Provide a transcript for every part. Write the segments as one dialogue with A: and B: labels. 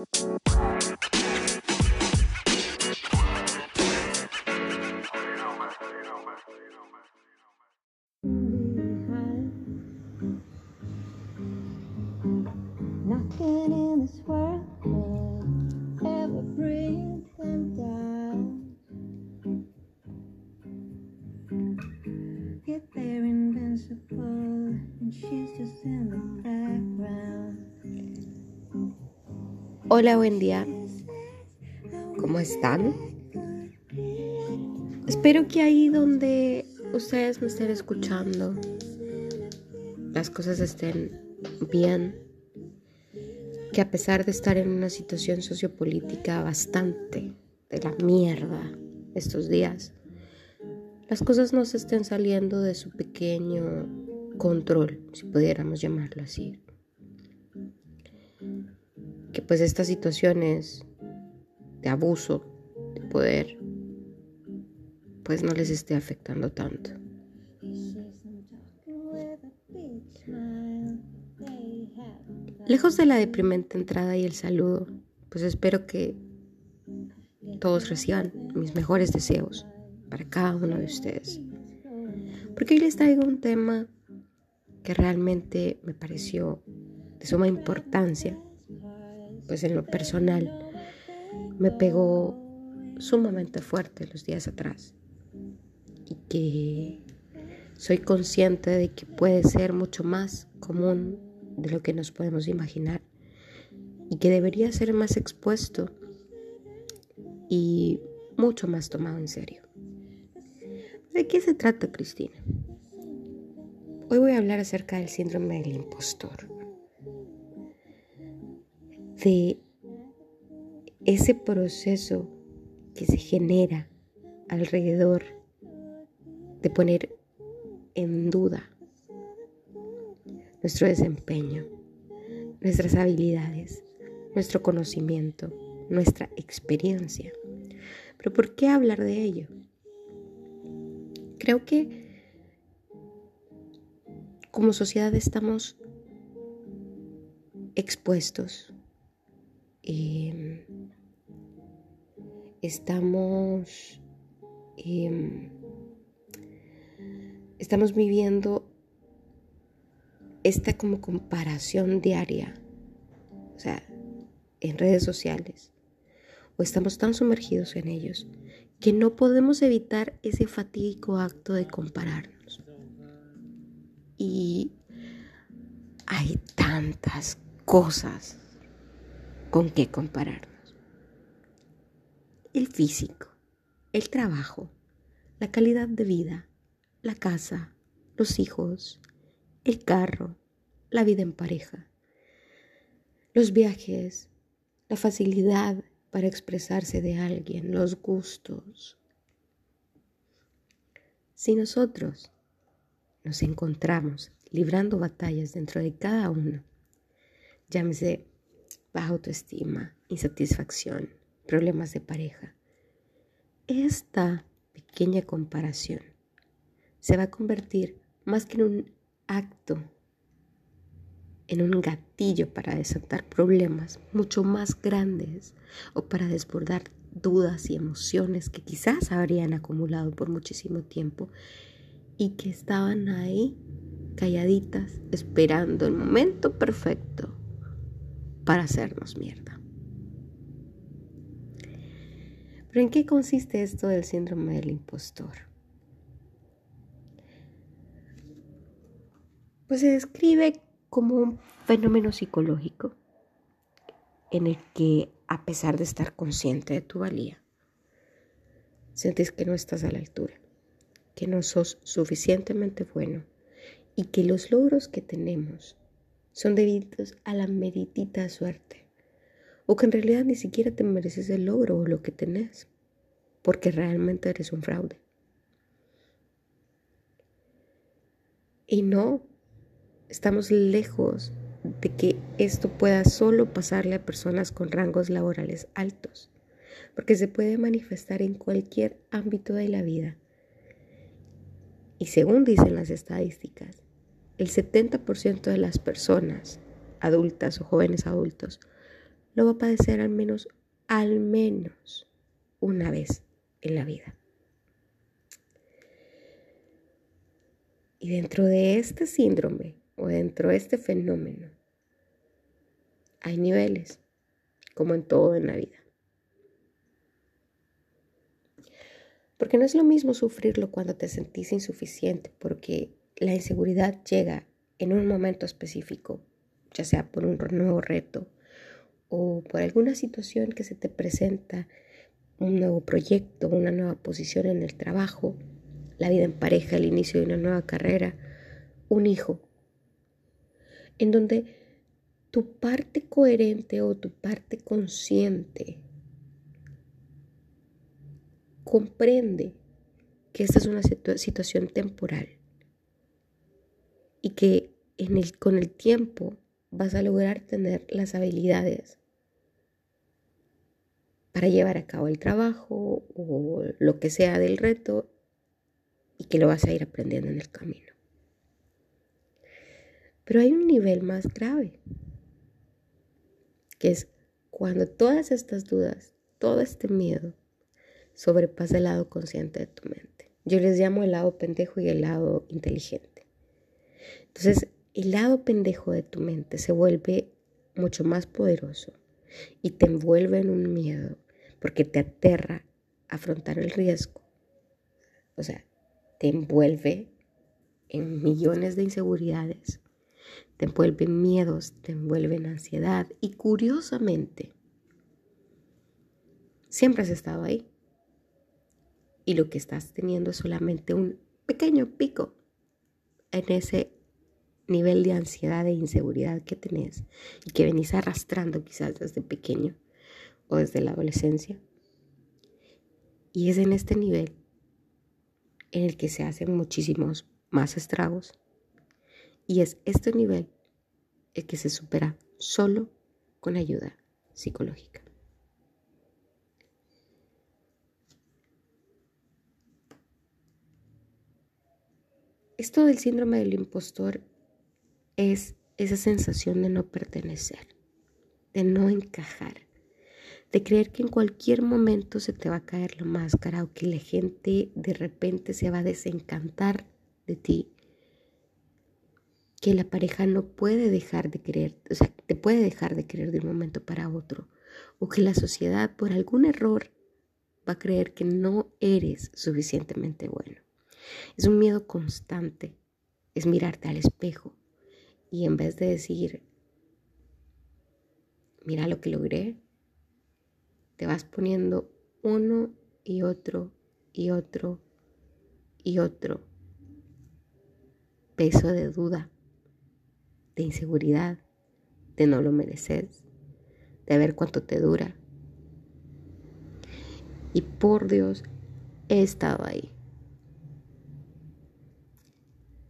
A: Música Hola, buen día. ¿Cómo están? Espero que ahí donde ustedes me estén escuchando, las cosas estén bien. Que a pesar de estar en una situación sociopolítica bastante de la mierda estos días, las cosas no se estén saliendo de su pequeño control, si pudiéramos llamarlo así que pues estas situaciones de abuso de poder pues no les esté afectando tanto. Lejos de la deprimente entrada y el saludo, pues espero que todos reciban mis mejores deseos para cada uno de ustedes. Porque hoy les traigo un tema que realmente me pareció de suma importancia pues en lo personal me pegó sumamente fuerte los días atrás y que soy consciente de que puede ser mucho más común de lo que nos podemos imaginar y que debería ser más expuesto y mucho más tomado en serio. ¿De qué se trata, Cristina? Hoy voy a hablar acerca del síndrome del impostor de ese proceso que se genera alrededor de poner en duda nuestro desempeño, nuestras habilidades, nuestro conocimiento, nuestra experiencia. Pero ¿por qué hablar de ello? Creo que como sociedad estamos expuestos estamos, em, estamos viviendo esta como comparación diaria, o sea, en redes sociales, o estamos tan sumergidos en ellos que no podemos evitar ese fatídico acto de compararnos. Y hay tantas cosas con qué compararnos. El físico, el trabajo, la calidad de vida, la casa, los hijos, el carro, la vida en pareja, los viajes, la facilidad para expresarse de alguien, los gustos. Si nosotros nos encontramos librando batallas dentro de cada uno, llámese baja autoestima, insatisfacción, problemas de pareja. Esta pequeña comparación se va a convertir más que en un acto, en un gatillo para desatar problemas mucho más grandes o para desbordar dudas y emociones que quizás habrían acumulado por muchísimo tiempo y que estaban ahí calladitas esperando el momento perfecto para hacernos mierda. Pero ¿en qué consiste esto del síndrome del impostor? Pues se describe como un fenómeno psicológico en el que, a pesar de estar consciente de tu valía, sientes que no estás a la altura, que no sos suficientemente bueno y que los logros que tenemos son debidos a la meritita suerte, o que en realidad ni siquiera te mereces el logro o lo que tenés, porque realmente eres un fraude. Y no, estamos lejos de que esto pueda solo pasarle a personas con rangos laborales altos, porque se puede manifestar en cualquier ámbito de la vida. Y según dicen las estadísticas, el 70% de las personas adultas o jóvenes adultos lo va a padecer al menos, al menos una vez en la vida. Y dentro de este síndrome o dentro de este fenómeno hay niveles, como en todo en la vida. Porque no es lo mismo sufrirlo cuando te sentís insuficiente, porque la inseguridad llega en un momento específico, ya sea por un nuevo reto o por alguna situación que se te presenta, un nuevo proyecto, una nueva posición en el trabajo, la vida en pareja, el inicio de una nueva carrera, un hijo, en donde tu parte coherente o tu parte consciente comprende que esta es una situación temporal y que con el tiempo vas a lograr tener las habilidades para llevar a cabo el trabajo o lo que sea del reto y que lo vas a ir aprendiendo en el camino. Pero hay un nivel más grave, que es cuando todas estas dudas, todo este miedo, sobrepasa el lado consciente de tu mente. Yo les llamo el lado pendejo y el lado inteligente. Entonces, el lado pendejo de tu mente se vuelve mucho más poderoso y te envuelve en un miedo porque te aterra afrontar el riesgo. O sea, te envuelve en millones de inseguridades, te envuelven miedos, te envuelven ansiedad. Y curiosamente, siempre has estado ahí. Y lo que estás teniendo es solamente un pequeño pico en ese nivel de ansiedad e inseguridad que tenés y que venís arrastrando quizás desde pequeño o desde la adolescencia. Y es en este nivel en el que se hacen muchísimos más estragos. Y es este nivel el que se supera solo con ayuda psicológica. Esto del síndrome del impostor es esa sensación de no pertenecer, de no encajar, de creer que en cualquier momento se te va a caer la máscara o que la gente de repente se va a desencantar de ti, que la pareja no puede dejar de querer, o sea, te puede dejar de querer de un momento para otro, o que la sociedad por algún error va a creer que no eres suficientemente bueno. Es un miedo constante, es mirarte al espejo y en vez de decir, mira lo que logré, te vas poniendo uno y otro y otro y otro peso de duda, de inseguridad, de no lo mereces, de ver cuánto te dura. Y por Dios, he estado ahí.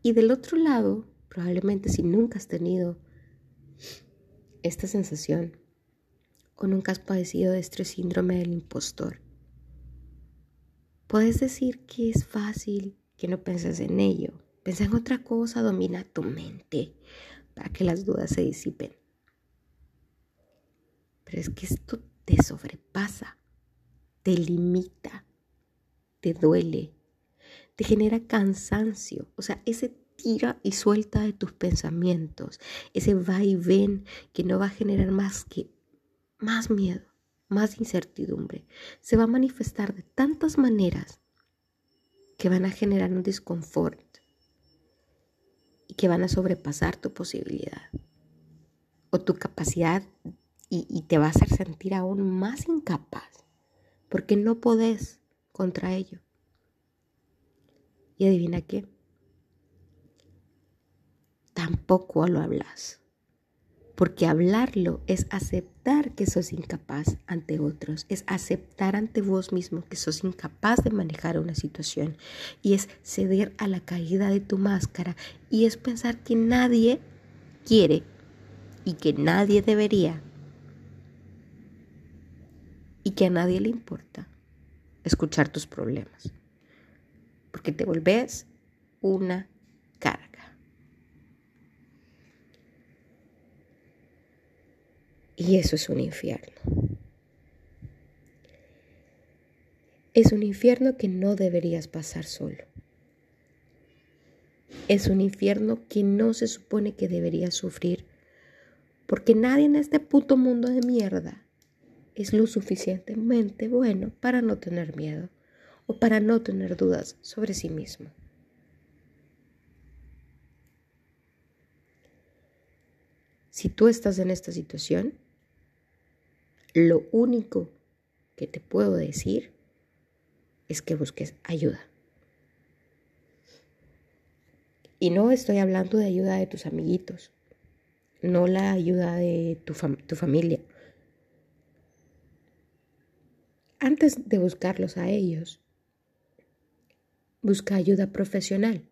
A: Y del otro lado, probablemente si nunca has tenido esta sensación o nunca has padecido de este síndrome del impostor, puedes decir que es fácil, que no penses en ello. Pensa en otra cosa, domina tu mente para que las dudas se disipen. Pero es que esto te sobrepasa, te limita, te duele, te genera cansancio, o sea, ese tira y suelta de tus pensamientos, ese va y ven que no va a generar más que más miedo, más incertidumbre, se va a manifestar de tantas maneras que van a generar un disconfort y que van a sobrepasar tu posibilidad o tu capacidad y, y te va a hacer sentir aún más incapaz porque no podés contra ello. Y adivina qué, tampoco lo hablas. Porque hablarlo es aceptar que sos incapaz ante otros, es aceptar ante vos mismo que sos incapaz de manejar una situación y es ceder a la caída de tu máscara y es pensar que nadie quiere y que nadie debería y que a nadie le importa escuchar tus problemas porque te volvés una carga. Y eso es un infierno. Es un infierno que no deberías pasar solo. Es un infierno que no se supone que deberías sufrir porque nadie en este puto mundo de mierda es lo suficientemente bueno para no tener miedo o para no tener dudas sobre sí mismo. Si tú estás en esta situación, lo único que te puedo decir es que busques ayuda. Y no estoy hablando de ayuda de tus amiguitos, no la ayuda de tu, tu familia. Antes de buscarlos a ellos, busca ayuda profesional.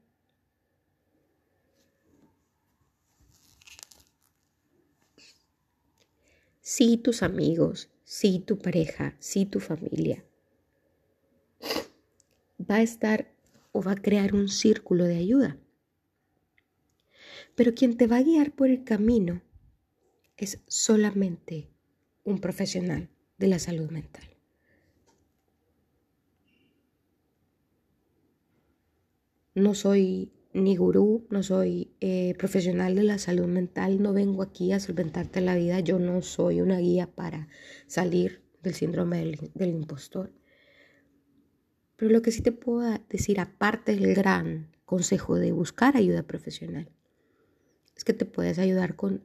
A: Sí tus amigos, sí tu pareja, sí tu familia. Va a estar o va a crear un círculo de ayuda. Pero quien te va a guiar por el camino es solamente un profesional de la salud mental. No soy ni gurú, no soy eh, profesional de la salud mental, no vengo aquí a solventarte la vida, yo no soy una guía para salir del síndrome del, del impostor. Pero lo que sí te puedo decir, aparte del gran consejo de buscar ayuda profesional, es que te puedes ayudar con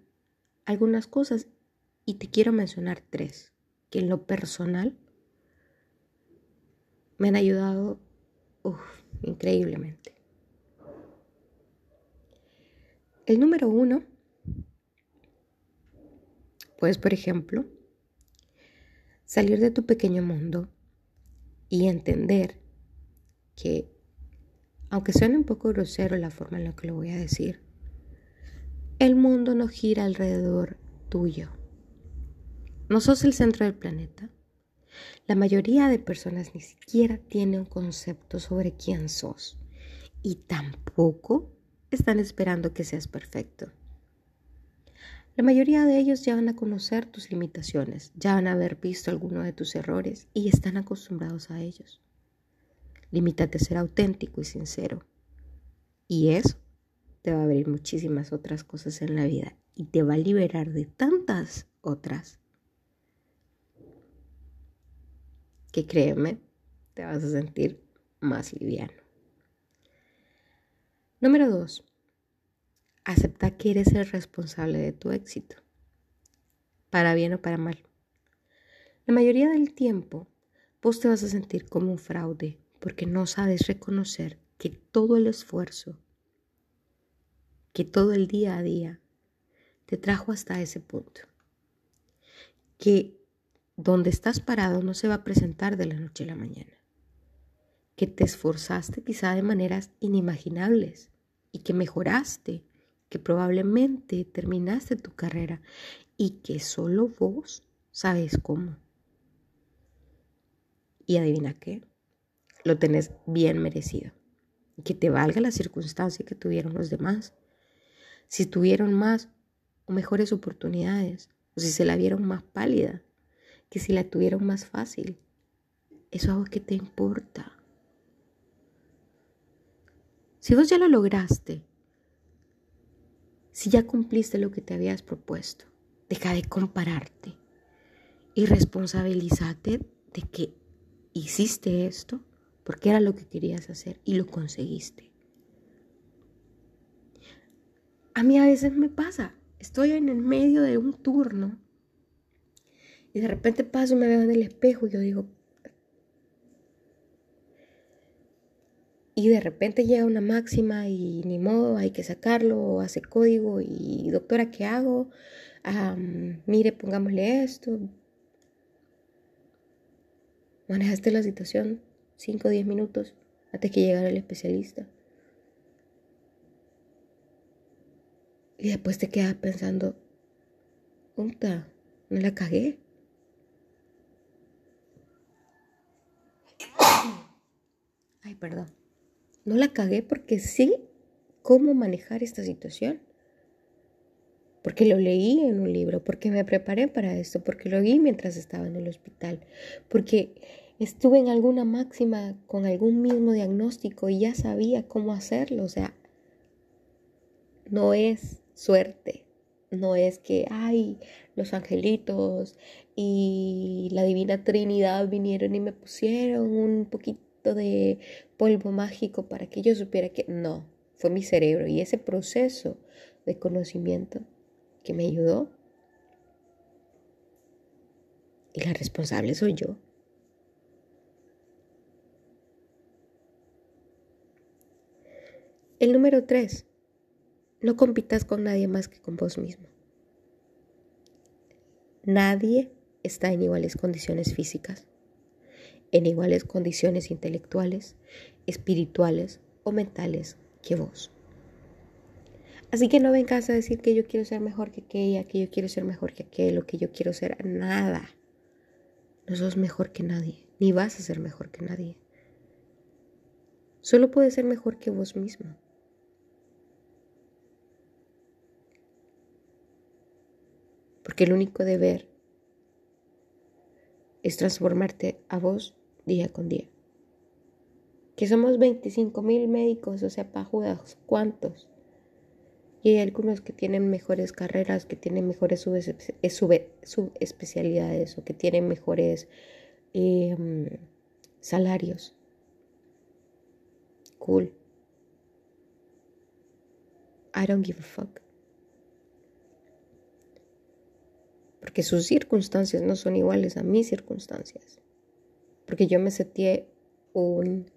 A: algunas cosas y te quiero mencionar tres que en lo personal me han ayudado increíblemente. El número uno, puedes, por ejemplo, salir de tu pequeño mundo y entender que, aunque suene un poco grosero la forma en la que lo voy a decir, el mundo no gira alrededor tuyo. No sos el centro del planeta. La mayoría de personas ni siquiera tiene un concepto sobre quién sos y tampoco están esperando que seas perfecto. La mayoría de ellos ya van a conocer tus limitaciones, ya van a haber visto alguno de tus errores y están acostumbrados a ellos. Limítate a ser auténtico y sincero. Y eso te va a abrir muchísimas otras cosas en la vida y te va a liberar de tantas otras que créeme, te vas a sentir más liviano. Número dos, acepta que eres el responsable de tu éxito, para bien o para mal. La mayoría del tiempo vos te vas a sentir como un fraude porque no sabes reconocer que todo el esfuerzo, que todo el día a día te trajo hasta ese punto. Que donde estás parado no se va a presentar de la noche a la mañana. Que te esforzaste quizá de maneras inimaginables y que mejoraste, que probablemente terminaste tu carrera y que solo vos sabes cómo. Y adivina qué, lo tenés bien merecido. Que te valga la circunstancia que tuvieron los demás. Si tuvieron más o mejores oportunidades, o si se la vieron más pálida, que si la tuvieron más fácil. Eso es algo que te importa. Si vos ya lo lograste, si ya cumpliste lo que te habías propuesto, deja de compararte y responsabilízate de que hiciste esto porque era lo que querías hacer y lo conseguiste. A mí a veces me pasa, estoy en el medio de un turno y de repente paso y me veo en el espejo y yo digo, y de repente llega una máxima y ni modo, hay que sacarlo, hace código y doctora, ¿qué hago? mire, pongámosle esto. Manejaste la situación 5 o 10 minutos antes que llegara el especialista. Y después te quedas pensando, puta, no la cagué. Ay, perdón no la cagué porque sé cómo manejar esta situación. porque lo leí en un libro, porque me preparé para esto, porque lo vi mientras estaba en el hospital, porque estuve en alguna máxima con algún mismo diagnóstico y ya sabía cómo hacerlo. O sea, no es suerte, no es que, ay, los angelitos y la divina Trinidad vinieron y me pusieron un poquito de polvo mágico para que yo supiera que no, fue mi cerebro y ese proceso de conocimiento que me ayudó. Y la responsable soy yo. El número tres, no compitas con nadie más que con vos mismo. Nadie está en iguales condiciones físicas, en iguales condiciones intelectuales, espirituales o mentales que vos. Así que no vengas a decir que yo quiero ser mejor que aquella, que yo quiero ser mejor que aquel, que yo quiero ser nada. No sos mejor que nadie, ni vas a ser mejor que nadie. Solo puedes ser mejor que vos mismo. Porque el único deber es transformarte a vos día con día. Que somos 25 mil médicos, o sea, pajudas, ¿cuántos? Y hay algunos que tienen mejores carreras, que tienen mejores subespecialidades o que tienen mejores em, salarios. Cool. I don't give a fuck. porque sus circunstancias no son iguales a mis circunstancias, porque yo me seteé un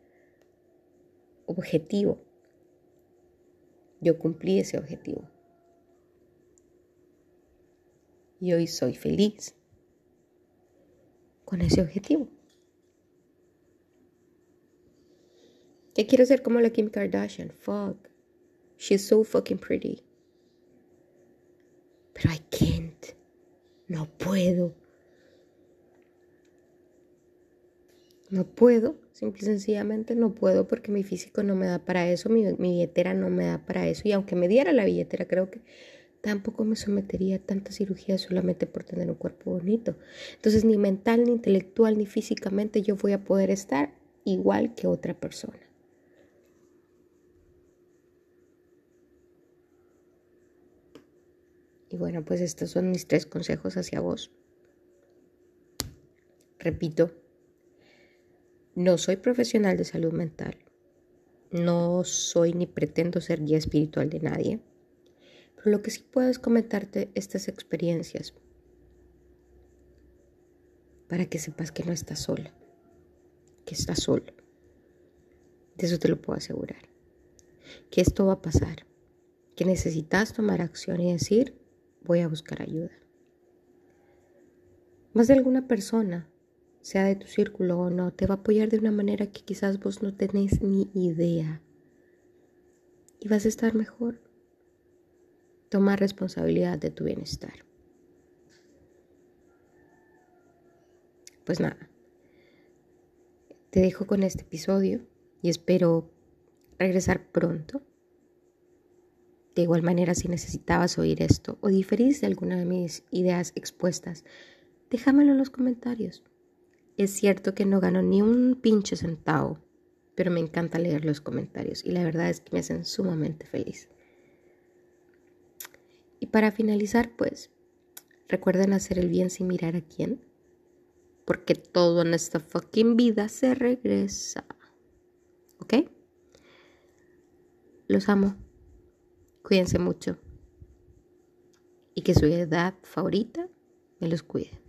A: objetivo, yo cumplí ese objetivo y hoy soy feliz con ese objetivo. Que quiero ser como la Kim Kardashian. Fuck. She's so fucking pretty. Pero I can't. No puedo. No puedo, simple y sencillamente no puedo porque mi físico no me da para eso, mi, billetera no me da para eso y aunque me diera la billetera creo que tampoco me sometería a tanta cirugía solamente por tener un cuerpo bonito. Entonces ni mental, ni intelectual, ni físicamente yo voy a poder estar igual que otra persona. Y bueno, pues estos son mis tres consejos hacia vos. Repito, no soy profesional de salud mental. No soy ni pretendo ser guía espiritual de nadie. Pero lo que sí puedo es comentarte estas experiencias para que sepas que no estás sola, que estás solo. De eso te lo puedo asegurar. Que esto va a pasar, que necesitas tomar acción y decir, voy a buscar ayuda. Más de alguna persona, sea de tu círculo o no, te va a apoyar de una manera que quizás vos no tenés ni idea. Y vas a estar mejor. Toma responsabilidad de tu bienestar. Pues nada, te dejo con este episodio y espero regresar pronto de igual manera, si necesitabas oír esto o diferís de alguna de mis ideas expuestas, déjamelo en los comentarios. Es cierto que no gano ni un pinche centavo, pero me encanta leer los comentarios y la verdad es que me hacen sumamente feliz. Y para finalizar, pues, recuerden hacer el bien sin mirar a quién, porque todo en esta fucking vida se regresa. ¿Ok? Los amo. Cuídense mucho. Y que su edad favorita me los cuide.